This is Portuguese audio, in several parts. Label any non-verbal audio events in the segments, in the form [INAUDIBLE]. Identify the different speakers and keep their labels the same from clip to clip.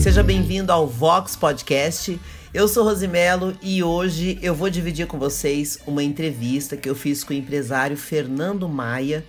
Speaker 1: Seja bem-vindo ao Vox Podcast. Eu sou Rosimelo e hoje eu vou dividir com vocês uma entrevista que eu fiz com o empresário Fernando Maia.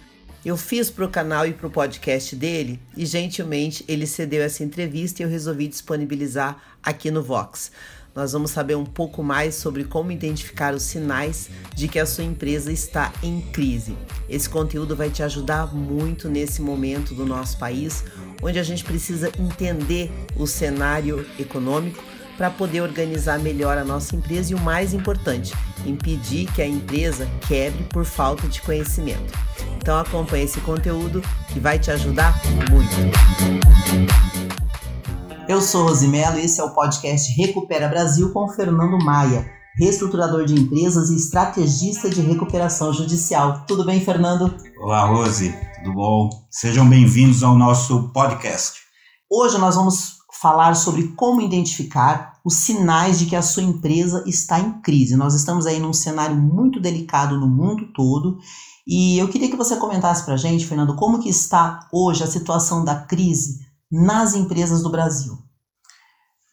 Speaker 1: Eu fiz para o canal e para o podcast dele e gentilmente ele cedeu essa entrevista e eu resolvi disponibilizar aqui no Vox. Nós vamos saber um pouco mais sobre como identificar os sinais de que a sua empresa está em crise. Esse conteúdo vai te ajudar muito nesse momento do nosso país, onde a gente precisa entender o cenário econômico para poder organizar melhor a nossa empresa e o mais importante, impedir que a empresa quebre por falta de conhecimento. Então acompanhe esse conteúdo que vai te ajudar muito. Eu sou Rosimelo e esse é o podcast Recupera Brasil com Fernando Maia, reestruturador de empresas e estrategista de recuperação judicial. Tudo bem, Fernando?
Speaker 2: Olá, Rose. Tudo bom? Sejam bem-vindos ao nosso podcast.
Speaker 1: Hoje nós vamos falar sobre como identificar os sinais de que a sua empresa está em crise. Nós estamos aí num cenário muito delicado no mundo todo e eu queria que você comentasse para a gente, Fernando, como que está hoje a situação da crise nas empresas do Brasil?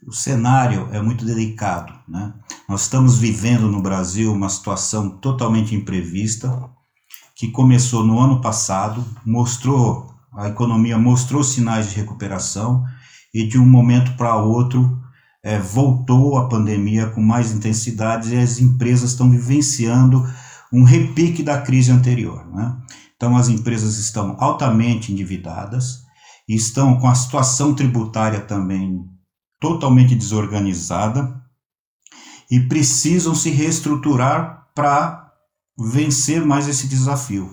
Speaker 2: O cenário é muito delicado. Né? Nós estamos vivendo no Brasil uma situação totalmente imprevista, que começou no ano passado, mostrou, a economia mostrou sinais de recuperação e de um momento para outro é, voltou a pandemia com mais intensidade e as empresas estão vivenciando um repique da crise anterior. Né? Então as empresas estão altamente endividadas, estão com a situação tributária também totalmente desorganizada e precisam se reestruturar para vencer mais esse desafio.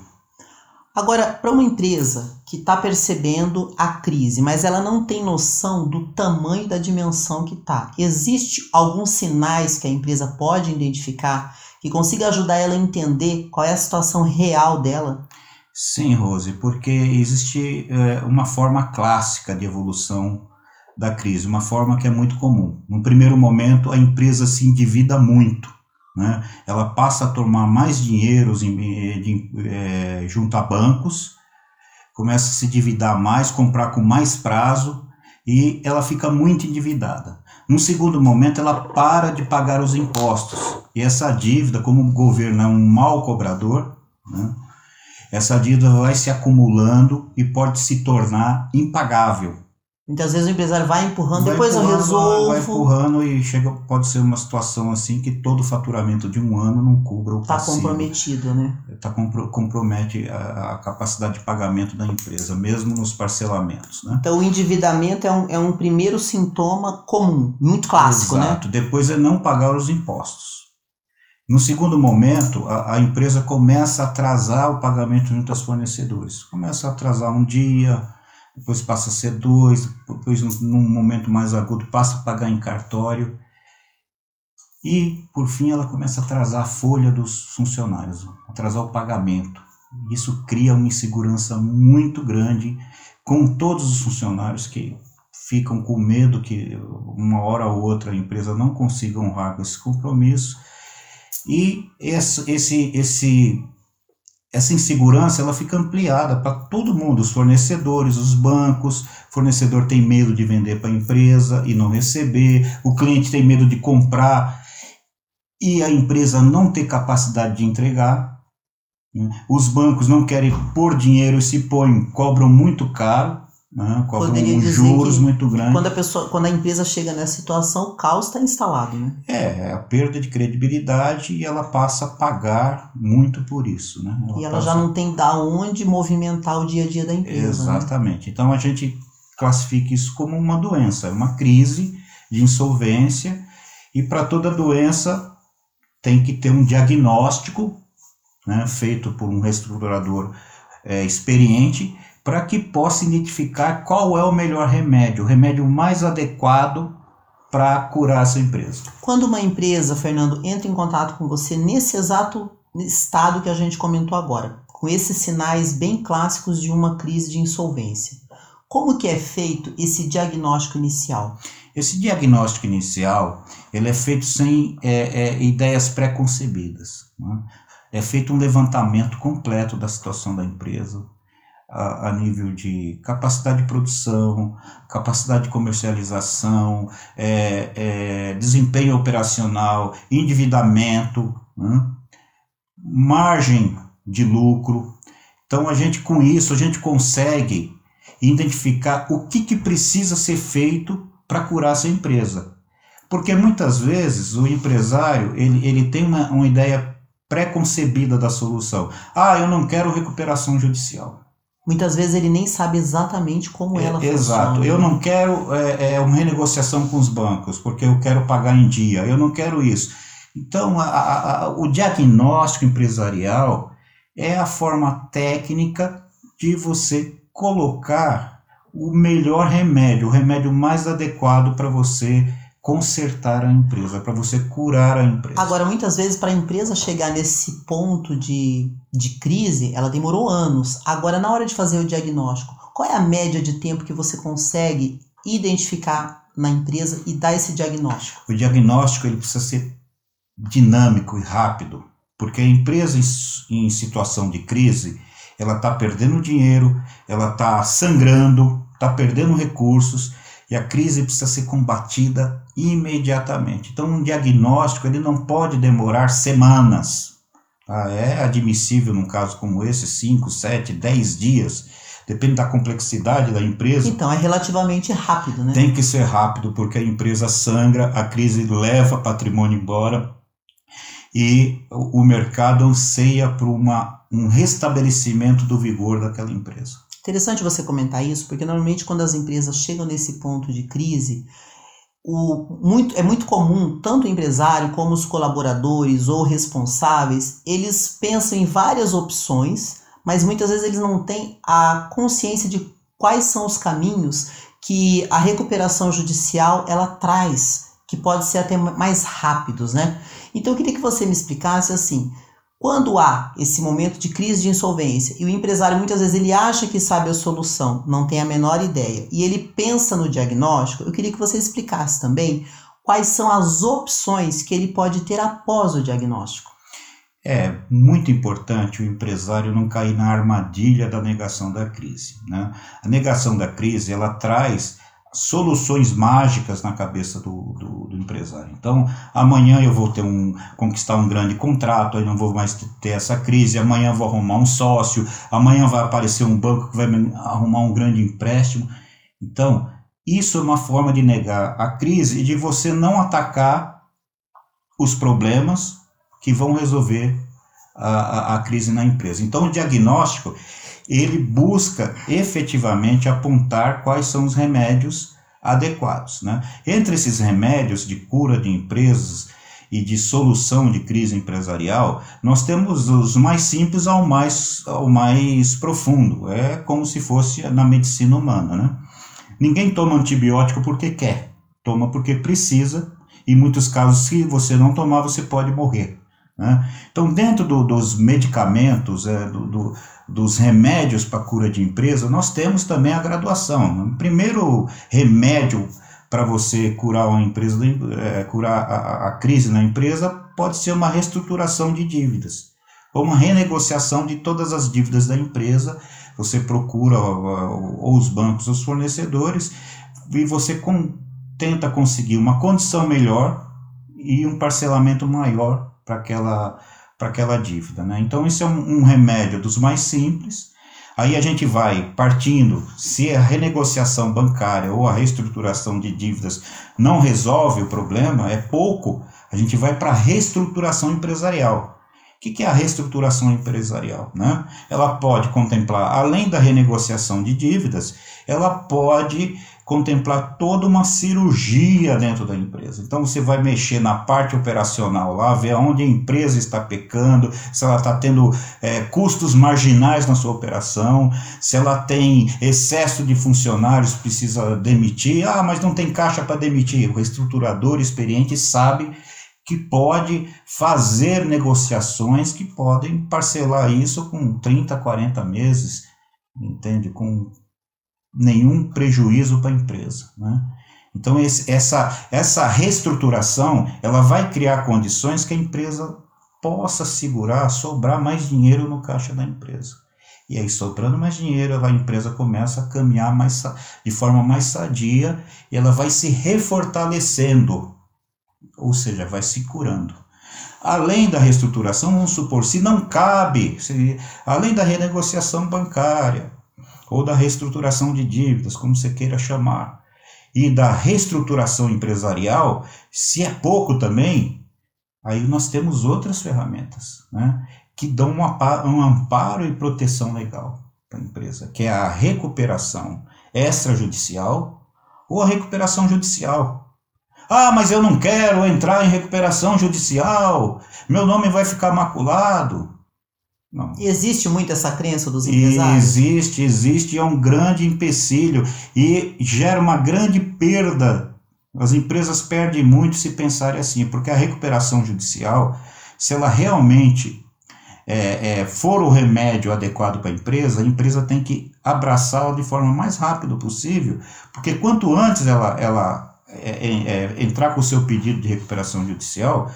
Speaker 1: Agora, para uma empresa que está percebendo a crise, mas ela não tem noção do tamanho da dimensão que está, existe alguns sinais que a empresa pode identificar que consiga ajudar ela a entender qual é a situação real dela?
Speaker 2: Sim, Rose, porque existe é, uma forma clássica de evolução da crise, uma forma que é muito comum. No primeiro momento, a empresa se endivida muito, né? ela passa a tomar mais dinheiro é, junto a bancos, começa a se endividar mais, comprar com mais prazo e ela fica muito endividada. No segundo momento, ela para de pagar os impostos e essa dívida, como o governo é um mau cobrador, né? Essa dívida vai se acumulando e pode se tornar impagável.
Speaker 1: Muitas vezes o empresário vai empurrando, vai depois empurrando, eu resolvo.
Speaker 2: Vai empurrando e chega, pode ser uma situação assim que todo o faturamento de um ano não cubra o
Speaker 1: Está comprometido, né?
Speaker 2: Tá compro, compromete a, a, capacidade de pagamento da empresa, mesmo nos parcelamentos, né?
Speaker 1: Então o endividamento é um, é um primeiro sintoma comum, muito clássico,
Speaker 2: Exato.
Speaker 1: né?
Speaker 2: Exato. Depois é não pagar os impostos. No segundo momento, a, a, empresa começa a atrasar o pagamento junto aos fornecedores. Começa a atrasar um dia, depois passa a ser dois, depois num momento mais agudo passa a pagar em cartório. E, por fim, ela começa a atrasar a folha dos funcionários, atrasar o pagamento. Isso cria uma insegurança muito grande com todos os funcionários que ficam com medo que uma hora ou outra a empresa não consiga honrar com esse compromisso e esse, esse, esse, essa insegurança ela fica ampliada para todo mundo, os fornecedores, os bancos. O fornecedor tem medo de vender para a empresa e não receber, o cliente tem medo de comprar e a empresa não ter capacidade de entregar. Os bancos não querem pôr dinheiro e se põem, cobram muito caro né? cobram juros muito grandes.
Speaker 1: Quando a, pessoa, quando a empresa chega nessa situação, o caos está instalado. Né?
Speaker 2: É, é a perda de credibilidade e ela passa a pagar muito por isso. Né?
Speaker 1: Ela e ela passa... já não tem da onde movimentar o dia a dia da empresa.
Speaker 2: Né? Exatamente. Né? Então a gente classifica isso como uma doença, uma crise de insolvência e para toda doença tem que ter um diagnóstico né, feito por um reestruturador é, experiente para que possa identificar qual é o melhor remédio, o remédio mais adequado para curar a sua empresa.
Speaker 1: Quando uma empresa, Fernando, entra em contato com você nesse exato estado que a gente comentou agora, com esses sinais bem clássicos de uma crise de insolvência, como que é feito esse diagnóstico inicial?
Speaker 2: Esse diagnóstico inicial ele é feito sem é, é, ideias pré-concebidas. Né? É feito um levantamento completo da situação da empresa, a, a, nível de capacidade de produção, capacidade de comercialização, é, é, desempenho operacional, endividamento, né? margem de lucro. Então a gente com isso a gente consegue identificar o que, que precisa ser feito para curar essa empresa. Porque muitas vezes o empresário ele, ele tem uma, uma ideia pré-concebida da solução. Ah, eu não quero recuperação judicial.
Speaker 1: Muitas vezes ele nem sabe exatamente como é, ela funciona.
Speaker 2: Exato. Eu não quero é, é, uma renegociação com os bancos, porque eu quero pagar em dia. Eu não quero isso. Então, a, a, o diagnóstico empresarial é a forma técnica de você colocar o melhor remédio, o remédio mais adequado para você consertar a empresa, para você curar a empresa.
Speaker 1: Agora, muitas vezes, para a empresa chegar nesse ponto de, de crise, ela demorou anos. Agora, na hora de fazer o diagnóstico, qual é a média de tempo que você consegue identificar na empresa e dar esse diagnóstico?
Speaker 2: O diagnóstico ele precisa ser dinâmico e rápido, porque a empresa em, em situação de crise, ela está perdendo dinheiro, ela está sangrando, está perdendo recursos e a crise precisa ser combatida imediatamente. Então, um diagnóstico ele não pode demorar semanas. Tá? É admissível, num caso como esse, 5, 7, 10 dias. Depende da complexidade da empresa.
Speaker 1: Então, é relativamente rápido, né?
Speaker 2: Tem que ser rápido, porque a empresa sangra, a crise leva patrimônio embora e o mercado anseia por uma, um restabelecimento do vigor daquela empresa.
Speaker 1: Interessante você comentar isso, porque normalmente quando as empresas chegam nesse ponto de crise, o, muito, é muito comum, tanto o empresário como os colaboradores ou responsáveis, eles pensam em várias opções, mas muitas vezes eles não têm a consciência de quais são os caminhos que a recuperação judicial ela traz, que pode ser até mais rápidos, né? Então eu queria que você me explicasse assim, quando há esse momento de crise de insolvência e o empresário muitas vezes ele acha que sabe a solução, não tem a menor ideia, e ele pensa no diagnóstico, eu queria que você explicasse também quais são as opções que ele pode ter após o diagnóstico.
Speaker 2: É muito importante o empresário não cair na armadilha da negação da crise. Né? A negação da crise ela traz soluções mágicas na cabeça do, do, do, empresário. Então, amanhã eu vou ter um conquistar um grande contrato, aí não vou mais ter essa crise, amanhã vou arrumar um sócio, amanhã vai aparecer um banco que vai arrumar um grande empréstimo. Então, isso é uma forma de negar a crise e de você não atacar os problemas que vão resolver a, a, a crise na empresa. Então, o diagnóstico ele busca efetivamente apontar quais são os remédios adequados. Né? Entre esses remédios de cura de empresas e de solução de crise empresarial, nós temos os mais simples ao mais, ao mais profundo. É como se fosse na medicina humana. Né? Ninguém toma antibiótico porque quer, toma porque precisa. Em muitos casos, se você não tomar, você pode morrer. Né? Então, dentro do, dos medicamentos, é, do, do, dos remédios para cura de empresa, nós temos também a graduação. O primeiro remédio para você curar uma empresa, é, curar a, a, crise na empresa, pode ser uma reestruturação de dívidas, ou uma renegociação de todas as dívidas da empresa. Você procura ou os bancos, os fornecedores, e você com, tenta conseguir uma condição melhor e um parcelamento maior para aquela, aquela dívida. Né? Então, isso é um, um remédio dos mais simples. Aí a gente vai partindo, se a renegociação bancária ou a reestruturação de dívidas não resolve o problema, é pouco, a gente vai para a reestruturação empresarial. O que é a reestruturação empresarial? Né? Ela pode contemplar, além da renegociação de dívidas, ela pode contemplar toda uma cirurgia dentro da empresa. Então você vai mexer na parte operacional lá, ver onde a empresa está pecando, se ela está tendo é, custos marginais na sua operação, se ela tem excesso de funcionários, precisa demitir. Ah, mas não tem caixa para demitir. O reestruturador experiente sabe que pode fazer negociações que podem parcelar isso com 30, 40 meses, entende? Com nenhum prejuízo para a empresa. Né? Então, esse, essa, essa reestruturação ela vai criar condições que a empresa possa segurar, sobrar mais dinheiro no caixa da empresa. E aí, sobrando mais dinheiro, a empresa começa a caminhar mais, de forma mais sadia e ela vai se refortalecendo, ou seja, vai se curando. Além da reestruturação, vamos supor, se não cabe, se, além da renegociação bancária ou da reestruturação de dívidas, como você queira chamar, e da reestruturação empresarial, se é pouco também, aí nós temos outras ferramentas né, que dão um amparo e proteção legal para a empresa, que é a recuperação extrajudicial ou a recuperação judicial. Ah, mas eu não quero entrar em recuperação judicial, meu nome vai ficar maculado.
Speaker 1: Não. Existe muito essa crença dos empresários?
Speaker 2: Existe, existe, é um grande empecilho e gera uma grande perda. As empresas perdem muito se pensarem assim, porque a recuperação judicial, se ela realmente é, é, for o remédio adequado para a empresa, a empresa tem que abraçá-la de forma mais rápida possível, porque quanto antes ela, ela é, é, é, entrar com o seu pedido de recuperação judicial,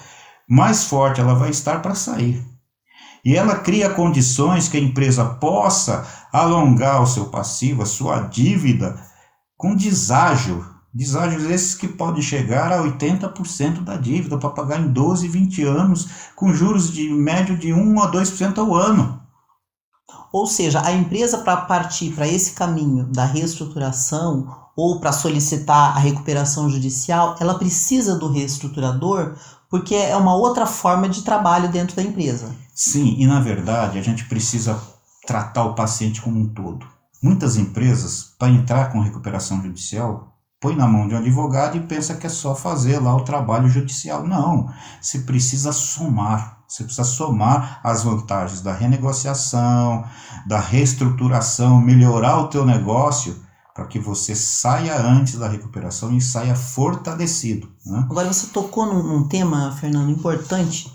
Speaker 2: mais forte ela vai estar para sair. E ela cria condições que a empresa possa alongar o seu passivo, a sua dívida, com deságio. Deságios esses que podem chegar a 80% da dívida para pagar em 12, 20 anos, com juros de médio de 1 a 2% ao ano.
Speaker 1: Ou seja, a empresa para partir para esse caminho da reestruturação ou para solicitar a recuperação judicial, ela precisa do reestruturador porque é uma outra forma de trabalho dentro da empresa.
Speaker 2: Sim, e na verdade a gente precisa tratar o paciente como um todo. Muitas empresas, para entrar com recuperação judicial, põe na mão de um advogado e pensa que é só fazer lá o trabalho judicial. Não, você precisa somar. Você precisa somar as vantagens da renegociação, da reestruturação, melhorar o teu negócio para que você saia antes da recuperação e saia fortalecido. Né?
Speaker 1: Agora você tocou num, num, tema, Fernando, importante,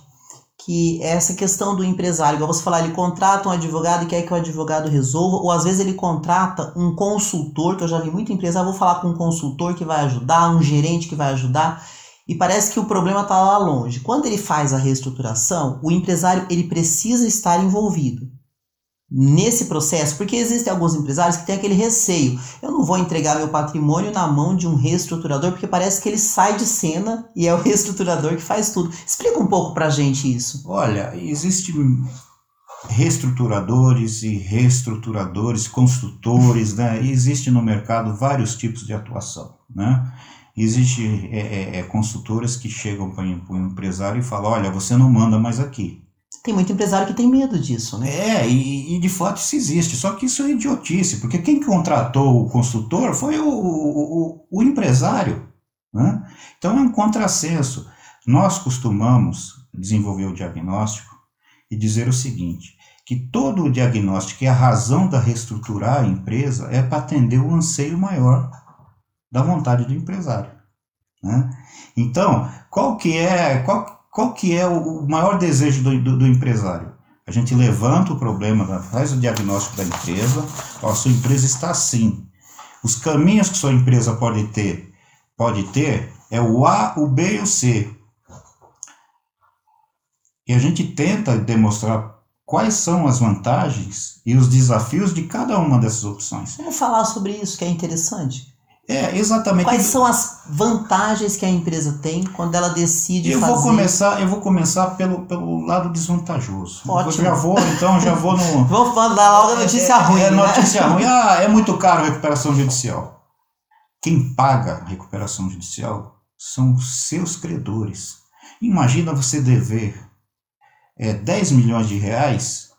Speaker 1: que é essa questão do empresário. Igual você falar, ele contrata um advogado e quer que o advogado resolva, ou às vezes ele contrata um consultor, que eu já vi muito empresário, vou falar com um consultor que vai ajudar, um gerente que vai ajudar, e parece que o problema está lá longe. Quando ele faz a reestruturação, o empresário ele precisa estar envolvido nesse processo, porque existem alguns empresários que têm aquele receio. Eu não vou entregar meu patrimônio na mão de um reestruturador, porque parece que ele sai de cena e é o [LAUGHS] reestruturador que faz tudo. Explica um pouco pra gente isso.
Speaker 2: Olha, existem reestruturadores e reestruturadores, construtores, né? Existe no mercado vários tipos de atuação, né? Existem é, é, é, que chegam para o empresário e falam, olha, você não manda mais aqui,
Speaker 1: tem muito empresário que tem medo disso, né?
Speaker 2: É, e, e, de fato isso existe. Só que isso é idiotice, porque quem contratou o consultor foi o, o, o empresário. Né? Então é um contrassenso. Nós costumamos desenvolver o diagnóstico e dizer o seguinte: que todo o diagnóstico e a razão da reestruturar a empresa é para atender o anseio maior da vontade do empresário. Né? Então, qual que é. Qual, qual que é o maior desejo do, do, do empresário? A gente levanta o problema, faz o diagnóstico da empresa, a sua empresa está assim. Os caminhos que sua empresa pode ter, pode ter é o A, o B e o C. E a gente tenta demonstrar quais são as vantagens e os desafios de cada uma dessas opções.
Speaker 1: Vamos falar sobre isso que é interessante.
Speaker 2: É, exatamente.
Speaker 1: Quais são as vantagens que a empresa tem quando ela decide
Speaker 2: eu
Speaker 1: fazer?
Speaker 2: Vou começar, eu vou começar pelo, pelo lado desvantajoso.
Speaker 1: Ótimo.
Speaker 2: Eu já vou, então, já [LAUGHS] vou no...
Speaker 1: vou dar logo a notícia
Speaker 2: é,
Speaker 1: ruim,
Speaker 2: É,
Speaker 1: né?
Speaker 2: notícia [LAUGHS] ruim. Ah, é muito caro a recuperação judicial. Quem paga a recuperação judicial são os seus credores. Imagina você dever é, 10 milhões de reais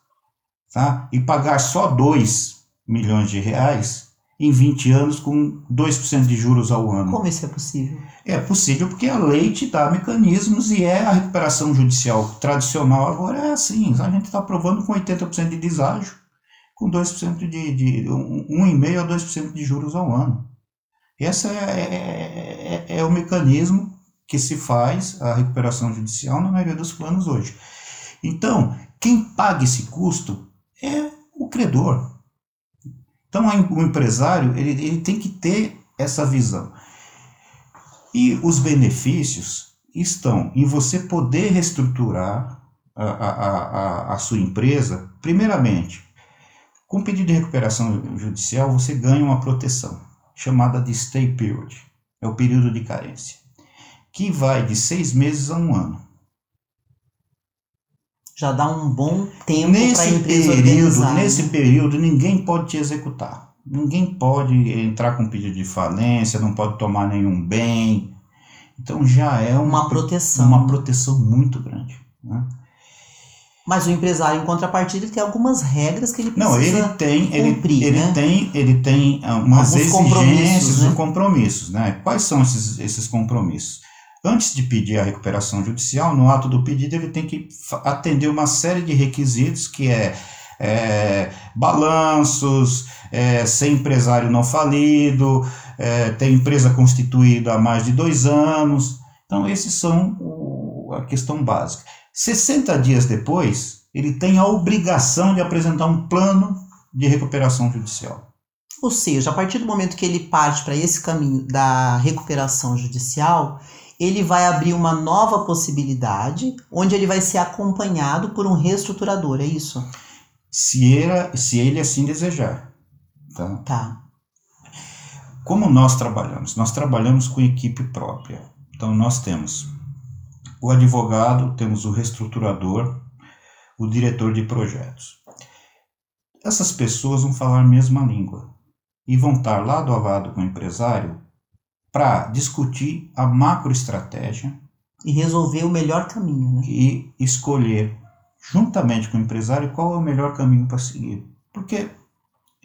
Speaker 2: tá? e pagar só 2 milhões de reais em 20 anos com 2% de juros ao ano.
Speaker 1: Como isso é possível?
Speaker 2: É possível porque a lei te dá mecanismos e é a recuperação judicial tradicional agora é assim. A gente está aprovando com 80% de deságio, com 2% de, de 1,5% a 2% de juros ao ano. Esse é, é, é, é o mecanismo que se faz a recuperação judicial na maioria dos planos hoje. Então, quem paga esse custo é o credor, então, o empresário ele, ele tem que ter essa visão. E os benefícios estão em você poder reestruturar a, a, a, a sua empresa, primeiramente, Com pedido de recuperação judicial, você ganha uma proteção, chamada de stay period, é o período de carência, que vai de seis meses a um ano.
Speaker 1: Já dá um bom tempo para a
Speaker 2: empresa período, organizar. Nesse né? período, ninguém pode te executar. Ninguém pode entrar com pedido de falência, não pode tomar nenhum bem. Então já é uma,
Speaker 1: uma proteção.
Speaker 2: Uma proteção muito grande. Né?
Speaker 1: Mas o empresário, em contrapartida, ele tem algumas regras que ele precisa Não,
Speaker 2: ele tem,
Speaker 1: cumprir,
Speaker 2: ele,
Speaker 1: né?
Speaker 2: ele tem, ele tem ah, umas Alguns exigências né? compromissos, né? Quais são esses, esses compromissos? Antes de pedir a recuperação judicial, no ato do pedido, ele tem que atender uma série de requisitos, que é, é balanços, é, ser empresário não falido, é, ter empresa constituída há mais de dois anos. Então, esses são o, a questão básica. 60 dias depois, ele tem a obrigação de apresentar um plano de recuperação judicial.
Speaker 1: Ou seja, a partir do momento que ele parte para esse caminho da recuperação judicial, ele vai abrir uma nova possibilidade, onde ele vai ser acompanhado por um reestruturador, é isso?
Speaker 2: Se ele, se ele assim desejar. Tá?
Speaker 1: tá.
Speaker 2: Como nós trabalhamos? Nós trabalhamos com equipe própria. Então, nós temos o advogado, temos o reestruturador, o diretor de projetos. Essas pessoas vão falar a mesma língua e vão estar lado a lado com o empresário para discutir a macroestratégia
Speaker 1: e resolver o melhor caminho, né?
Speaker 2: E escolher juntamente com o empresário qual é o melhor caminho para seguir. Porque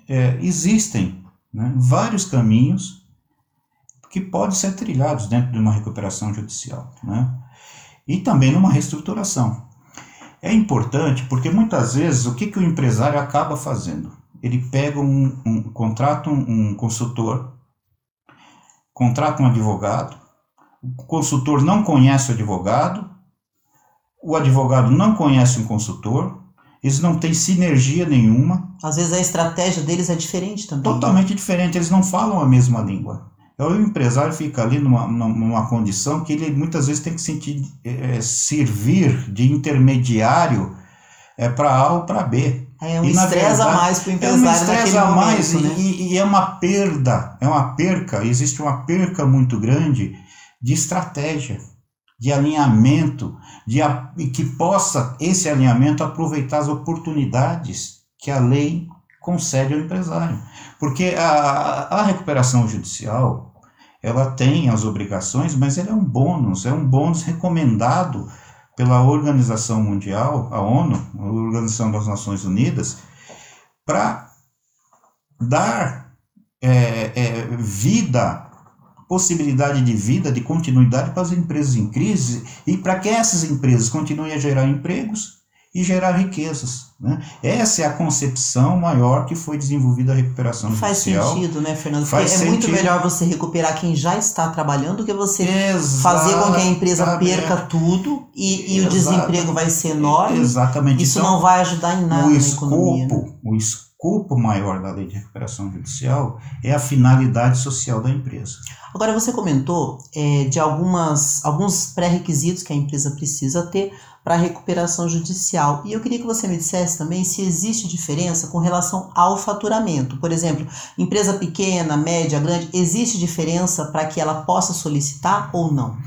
Speaker 2: é, existem né, vários caminhos que podem ser trilhados dentro de uma recuperação judicial. Né? e também numa reestruturação. É importante porque muitas vezes o que, que o empresário acaba fazendo? Ele pega um, um contrata um, um consultor, contrata um advogado, o consultor não conhece o advogado, o advogado não conhece um consultor, eles não têm sinergia nenhuma.
Speaker 1: Às vezes a estratégia deles é diferente também.
Speaker 2: Totalmente diferente, eles não falam a mesma língua. Então, o empresário fica ali numa, numa condição que ele muitas vezes tem que sentir, é, servir de intermediário é, para A ou para B.
Speaker 1: É um estresse a mais para o empresário. É um estresse a mais
Speaker 2: momento, e, né? e, e, é uma perda, é uma perca, existe uma perca muito grande de estratégia, de alinhamento, de que possa esse alinhamento aproveitar as oportunidades que a lei concede ao empresário. Porque a, a recuperação judicial, ela tem as obrigações, mas ele é um bônus, é um bônus recomendado pela Organização Mundial, a ONU, a Organização das Nações Unidas, para dar é, é, vida, possibilidade de vida, de continuidade para as empresas em crise e para que essas empresas continuem a gerar empregos e gerar riquezas. Né? Essa é a concepção maior que foi desenvolvida a recuperação
Speaker 1: Faz
Speaker 2: judicial.
Speaker 1: Faz sentido, né, Fernando? Porque Faz é sentido. muito melhor você recuperar quem já está trabalhando do que você Exatamente. fazer com que a empresa perca tudo e, e o desemprego vai ser enorme.
Speaker 2: Exatamente.
Speaker 1: Isso então, não vai ajudar em nada o escopo, na economia. Né?
Speaker 2: O escopo maior da lei de recuperação judicial é a finalidade social da empresa.
Speaker 1: Agora, você comentou é, de algumas, alguns pré-requisitos que a empresa precisa ter para recuperação judicial. E eu queria que você me dissesse também se existe diferença com relação ao faturamento. Por exemplo, empresa pequena, média, grande, existe diferença para que ela possa solicitar ou não?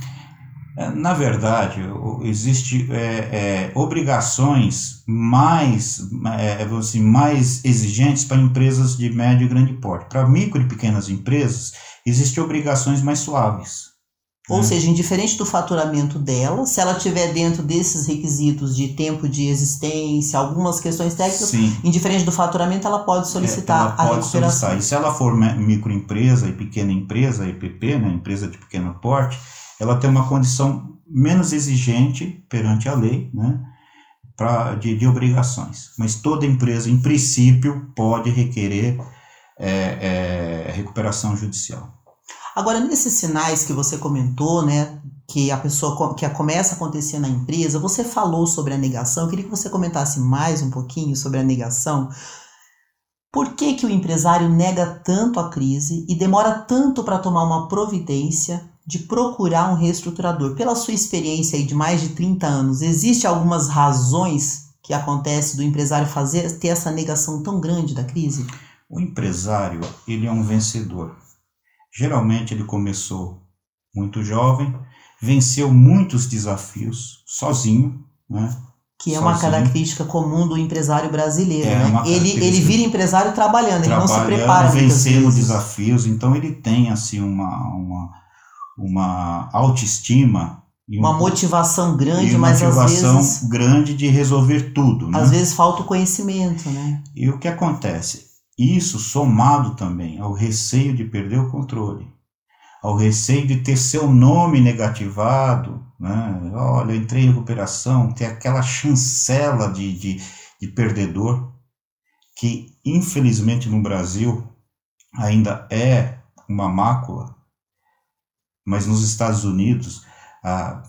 Speaker 2: É, na verdade, existe é, é, obrigações mais, é, assim, mais exigentes para empresas de médio e grande porte. Para micro e pequenas empresas, existem obrigações mais suaves.
Speaker 1: Ou é. seja, indiferente do faturamento dela, se ela tiver dentro desses requisitos de tempo de existência, algumas questões técnicas, Sim. indiferente do faturamento, ela pode solicitar
Speaker 2: é, ela
Speaker 1: a pode recuperação. Solicitar.
Speaker 2: E se ela for microempresa e pequena empresa, EPP, né, empresa de pequeno porte, ela tem uma condição menos exigente perante a lei, né, pra, de, de obrigações. Mas toda empresa, em princípio, pode requerer é, é, recuperação judicial.
Speaker 1: Agora, nesses sinais que você comentou, né, que a pessoa que começa a acontecer na empresa, você falou sobre a negação. Eu queria que você comentasse mais um pouquinho sobre a negação. Por que, que o empresário nega tanto a crise e demora tanto para tomar uma providência de procurar um reestruturador? Pela sua experiência de mais de 30 anos, existe algumas razões que acontece do empresário fazer ter essa negação tão grande da crise?
Speaker 2: O empresário, ele é um vencedor. Geralmente ele começou muito jovem, venceu muitos desafios sozinho, né?
Speaker 1: Que é uma característica comum do empresário brasileiro, é né? Ele, ele vira empresário trabalhando, ele não se prepara.
Speaker 2: Vencendo desafios, então ele tem assim uma, uma, uma autoestima
Speaker 1: uma motivação grande, mas motivação às vezes
Speaker 2: grande de resolver tudo.
Speaker 1: Né? Às vezes falta o conhecimento, né?
Speaker 2: E o que acontece? Isso somado também ao receio de perder o controle, ao receio de ter seu nome negativado, né? Olha, entrei em recuperação, ter aquela chancela de, de, de perdedor, que infelizmente no Brasil ainda é uma mácula, mas nos Estados Unidos a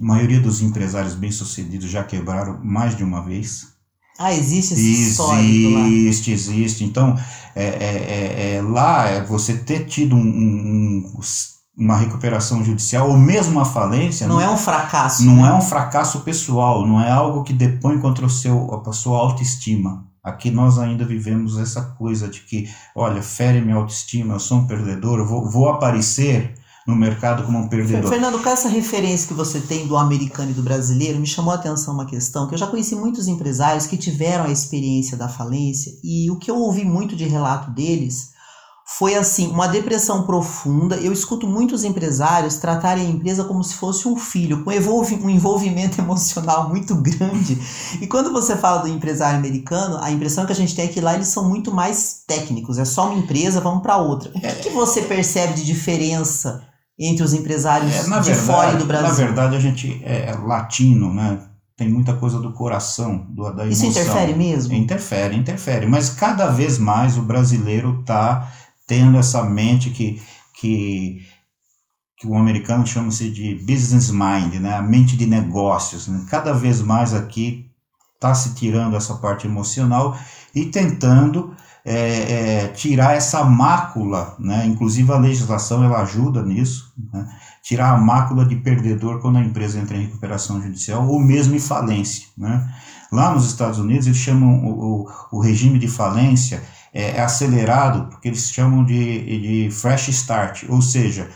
Speaker 2: maioria dos empresários bem-sucedidos já quebraram mais de uma vez.
Speaker 1: Ah, existe esse existe, histórico lá?
Speaker 2: Existe, existe. Então, é, é, é, é lá, é você ter tido um, um, uma recuperação judicial ou mesmo uma falência...
Speaker 1: Não, não é um fracasso.
Speaker 2: Não né? é um fracasso pessoal, não é algo que depõe contra o seu, a sua autoestima. Aqui nós ainda vivemos essa coisa de que, olha, fere minha autoestima, eu sou um perdedor, eu vou, vou aparecer no mercado como um perdedor.
Speaker 1: Fernando, com essa referência que você tem do americano e do brasileiro, me chamou a atenção uma questão que eu já conheci muitos empresários que tiveram a experiência da falência e o que eu ouvi muito de relato deles foi assim, uma depressão profunda. Eu escuto muitos empresários tratarem a empresa como se fosse um filho, com um envolvimento [LAUGHS] emocional muito grande. E quando você fala do empresário americano, a impressão que a gente tem é que lá eles são muito mais técnicos. É só uma empresa, vamos para outra. O que, que você percebe de diferença entre os empresários é, de verdade, fora do Brasil?
Speaker 2: Na verdade, a gente é latino, né? Tem muita coisa do coração, do, da emoção.
Speaker 1: Isso interfere mesmo?
Speaker 2: Interfere, interfere. Mas cada vez mais o brasileiro está tendo essa mente que, que, que o americano chama-se de business mind, né? a mente de negócios. Né? Cada vez mais aqui está se tirando essa parte emocional e tentando é, é, tirar essa mácula, né? inclusive a legislação ela ajuda nisso, né? tirar a mácula de perdedor quando a empresa entra em recuperação judicial ou mesmo em falência. Né? Lá nos Estados Unidos eles chamam o, o, o regime de falência é, é acelerado, porque eles chamam de, de fresh start, ou seja,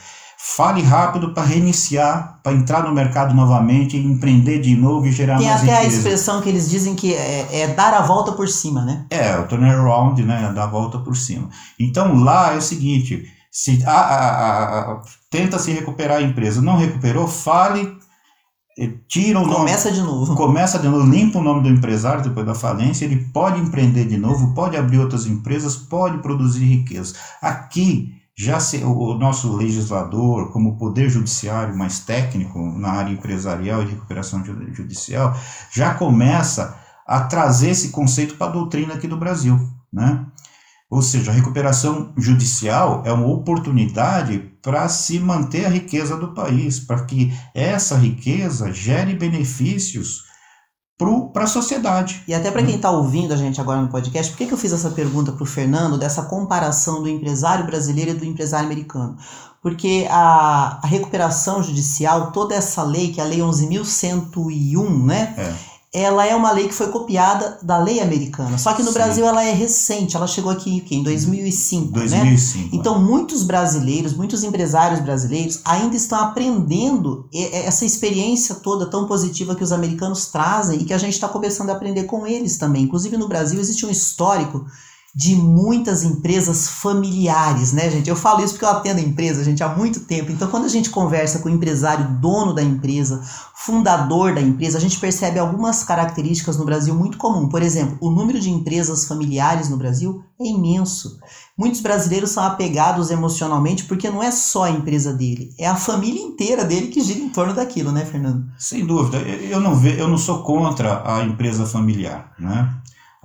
Speaker 2: fale rápido para reiniciar, para entrar no mercado novamente, empreender de novo e gerar
Speaker 1: Tem
Speaker 2: mais
Speaker 1: até a expressão que eles dizem que é, é, dar a volta por cima, né?
Speaker 2: É, o turnaround, né? Dar a volta por cima. Então lá é o seguinte: se a, a, a, tenta se recuperar a empresa, não recuperou, fale tira o
Speaker 1: começa
Speaker 2: nome,
Speaker 1: de novo.
Speaker 2: Começa de novo, limpa o nome do empresário depois da falência, ele pode empreender de novo, pode abrir outras empresas, pode produzir riqueza. Aqui já se, o, nosso legislador, como poder judiciário mais técnico na área empresarial e de recuperação judicial, já começa a trazer esse conceito para a doutrina aqui do Brasil, né? Ou seja, a recuperação judicial é uma oportunidade para se manter a riqueza do país, para que essa riqueza gere benefícios para a sociedade.
Speaker 1: E até para quem está ouvindo a gente agora no podcast, por que, que eu fiz essa pergunta para o Fernando, dessa comparação do empresário brasileiro e do empresário americano? Porque a, a recuperação judicial, toda essa lei, que é a Lei 11.101, né? É ela é uma lei que foi copiada da lei americana. Só que no Sim. Brasil ela é recente, ela chegou aqui em 2005, 2005 né? Então muitos brasileiros, muitos empresários brasileiros ainda estão aprendendo essa experiência toda tão positiva que os americanos trazem e que a gente está começando a aprender com eles também. Inclusive no Brasil existe um histórico de muitas empresas familiares, né, gente? Eu falo isso porque eu atendo a empresa, gente, há muito tempo. Então, quando a gente conversa com o empresário dono da empresa, fundador da empresa, a gente percebe algumas características no Brasil muito comum. Por exemplo, o número de empresas familiares no Brasil é imenso. Muitos brasileiros são apegados emocionalmente porque não é só a empresa dele, é a família inteira dele que gira em torno daquilo, né, Fernando?
Speaker 2: Sem dúvida. Eu não, ve, eu não sou contra a empresa familiar, né?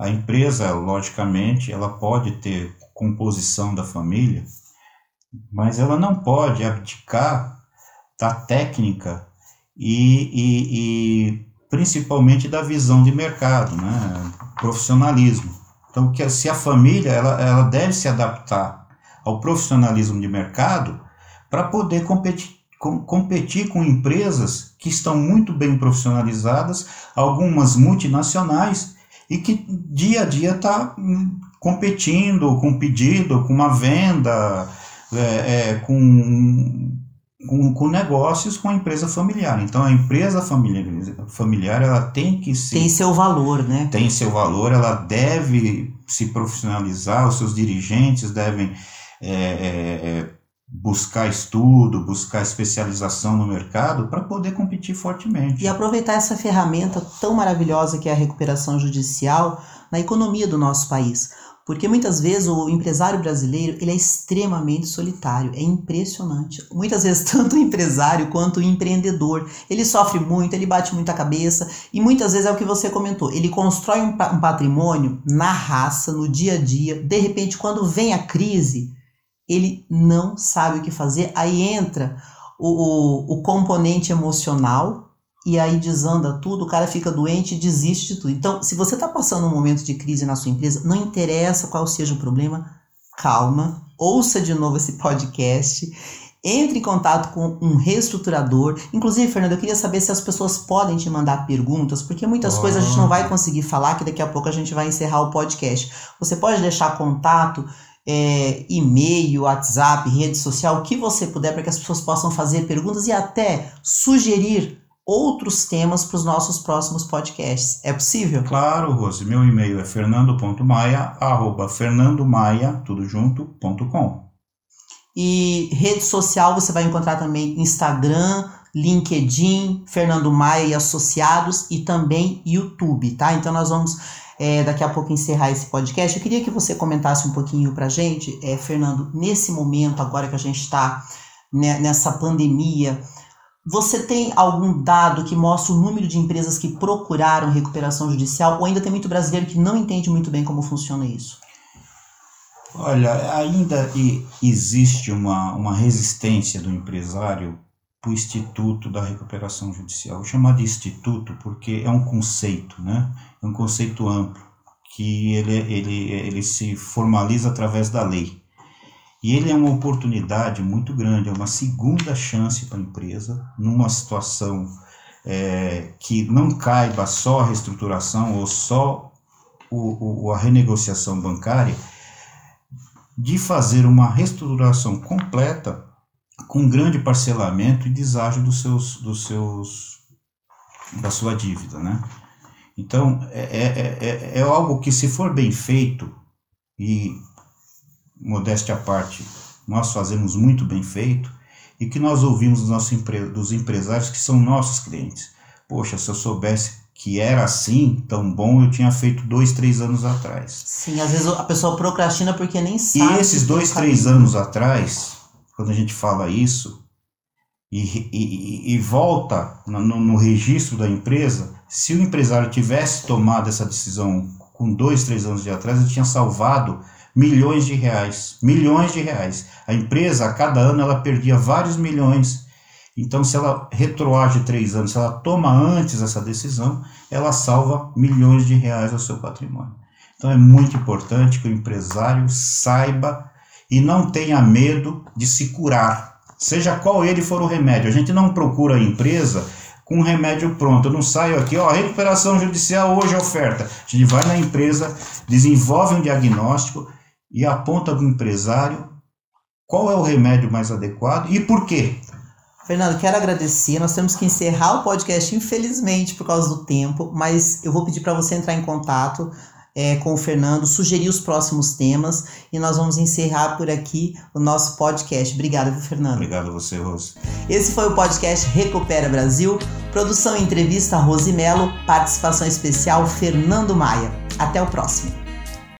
Speaker 2: A empresa, logicamente, ela pode ter composição da família, mas ela não pode abdicar da técnica e, e, e principalmente da visão de mercado, né? profissionalismo. Então, que se a família ela, ela deve se adaptar ao profissionalismo de mercado para poder competir, com, competir com empresas que estão muito bem profissionalizadas, algumas multinacionais, e que dia a dia está hum, competindo com pedido, com uma venda, é, é, com, com, com, negócios com a empresa familiar. Então a empresa familiar, familiar ela tem que
Speaker 1: se. Tem seu valor, né?
Speaker 2: Tem seu valor, ela deve se profissionalizar, os seus dirigentes devem. É, é, é buscar estudo, buscar especialização no mercado para poder competir fortemente.
Speaker 1: E aproveitar essa ferramenta tão maravilhosa que é a recuperação judicial na economia do nosso país. Porque muitas vezes o empresário brasileiro ele é extremamente solitário, é impressionante. Muitas vezes [LAUGHS] tanto o empresário quanto o empreendedor, ele sofre muito, ele bate muita cabeça e muitas vezes é o que você comentou, ele constrói um patrimônio na raça, no dia a dia, de repente quando vem a crise, ele não sabe o que fazer, aí entra o, o, o componente emocional e aí desanda tudo, o cara fica doente e desiste de tudo. Então, se você está passando um momento de crise na sua empresa, não interessa qual seja o problema, calma, ouça de novo esse podcast, entre em contato com um reestruturador. Inclusive, Fernando, eu queria saber se as pessoas podem te mandar perguntas, porque muitas oh. coisas a gente não vai conseguir falar, que daqui a pouco a gente vai encerrar o podcast. Você pode deixar contato é, e-mail, WhatsApp, rede social, o que você puder para que as pessoas possam fazer perguntas e até sugerir outros temas para os nossos próximos podcasts. É possível?
Speaker 2: Claro, Rose. Meu e-mail é fernando.maia, arroba fernandomaia, tudo junto, ponto com.
Speaker 1: E rede social você vai encontrar também Instagram, LinkedIn, Fernando Maia e Associados e também YouTube, tá? Então nós vamos é, daqui a pouco encerrar esse podcast. Eu queria que você comentasse um pouquinho pra gente, é, Fernando, nesse momento agora que a gente está né, nessa pandemia, você tem algum dado que mostra o número de empresas que procuraram recuperação judicial ou ainda tem muito brasileiro que não entende muito bem como funciona isso?
Speaker 2: Olha, ainda existe uma, uma resistência do empresário para o Instituto da Recuperação Judicial. Chamo de instituto porque é um conceito, né? É um conceito amplo que ele, ele, ele se formaliza através da lei. E ele é uma oportunidade muito grande, é uma segunda chance para a empresa, numa situação é, que não caiba só a reestruturação ou só o, o, a renegociação bancária, de fazer uma reestruturação completa com grande parcelamento e deságio dos seus, dos seus, da sua dívida, né? Então, é, é, é, é algo que se for bem feito e modéstia à parte, nós fazemos muito bem feito e que nós ouvimos dos, nossos empre dos empresários que são nossos clientes. Poxa, se eu soubesse que era assim, tão bom, eu tinha feito dois, três anos atrás.
Speaker 1: Sim, às vezes a pessoa procrastina porque nem sabe.
Speaker 2: E esses dois, três anos atrás, quando a gente fala isso, e, e, e volta no, no registro da empresa, se o empresário tivesse tomado essa decisão com dois, três anos de atrás, ele tinha salvado milhões de reais, milhões de reais. A empresa, a cada ano, ela perdia vários milhões. Então, se ela retroage três anos, se ela toma antes essa decisão, ela salva milhões de reais ao seu patrimônio. Então, é muito importante que o empresário saiba e não tenha medo de se curar, seja qual ele for o remédio. A gente não procura a empresa com um remédio pronto. Eu não saio aqui, ó, recuperação judicial hoje é oferta. A gente vai na empresa, desenvolve um diagnóstico e aponta para o empresário qual é o remédio mais adequado e por quê.
Speaker 1: Fernando, quero agradecer. Nós temos que encerrar o podcast, infelizmente, por causa do tempo, mas eu vou pedir para você entrar em contato é, com o Fernando, sugerir os próximos temas e nós vamos encerrar por aqui o nosso podcast. Obrigado, Fernando.
Speaker 2: Obrigado a você, Rose.
Speaker 1: Esse foi o podcast Recupera Brasil. Produção e entrevista Rose Melo, participação especial Fernando Maia. Até o próximo.